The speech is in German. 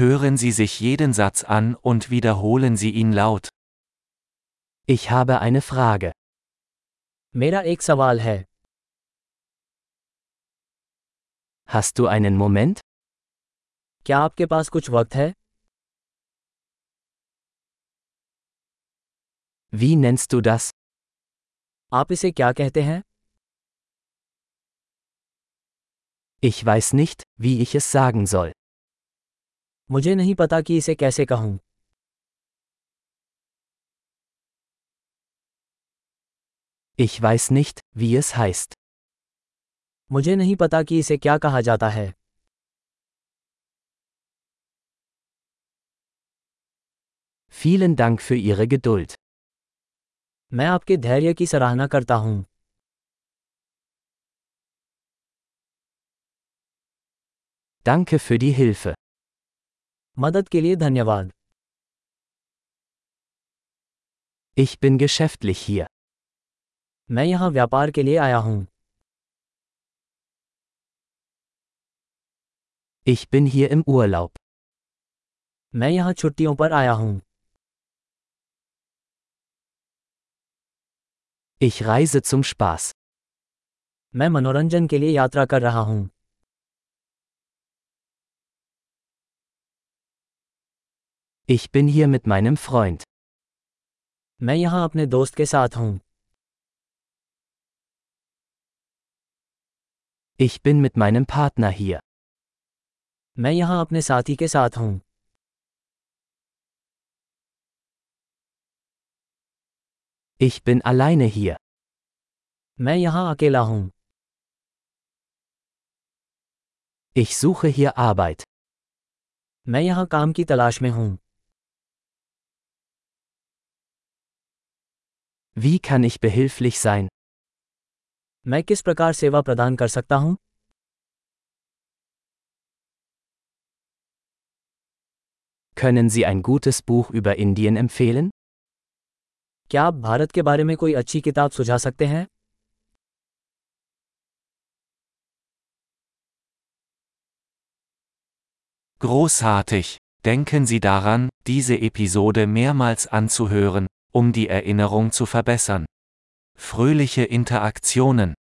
Hören Sie sich jeden Satz an und wiederholen Sie ihn laut. Ich habe eine Frage. मेरा एक सवाल है Hast du einen Moment? क्या आपके पास कुछ वक्त है Wie nennst du das? आप इसे क्या कहते हैं Ich weiß nicht, wie ich es sagen soll. मुझे नहीं पता कि इसे कैसे कहूँ Ich weiß nicht, wie es heißt. मुझे नहीं पता कि इसे क्या कहा जाता है Vielen Dank für Ihre Geduld. मैं आपके धैर्य की सराहना करता हूँ Danke für die Hilfe. मदद के लिए धन्यवाद Ich bin geschäftlich hier. मैं यहाँ व्यापार के लिए आया हूँ Ich bin hier im Urlaub. मैं यहाँ छुट्टियों पर आया हूँ Ich reise zum Spaß. मैं मनोरंजन के लिए यात्रा कर रहा हूँ Ich bin hier mit meinem Freund. मैं यहाँ अपने दोस्त के साथ हूँ Ich bin mit meinem Partner hier. मैं यहाँ अपने साथी के साथ हूँ Ich bin alleine hier. मैं यहाँ अकेला हूँ Ich suche hier Arbeit. मैं यहाँ काम की तलाश में हूँ Wie kann ich behilflich sein? मैं किस प्रकार सेवा प्रदान कर सकता हूँ Können Sie ein gutes Buch über Indien empfehlen? क्या आप भारत के बारे में कोई अच्छी किताब सुझा सकते हैं Großartig! Denken Sie daran, diese Episode mehrmals anzuhören, um die Erinnerung zu verbessern. Fröhliche Interaktionen!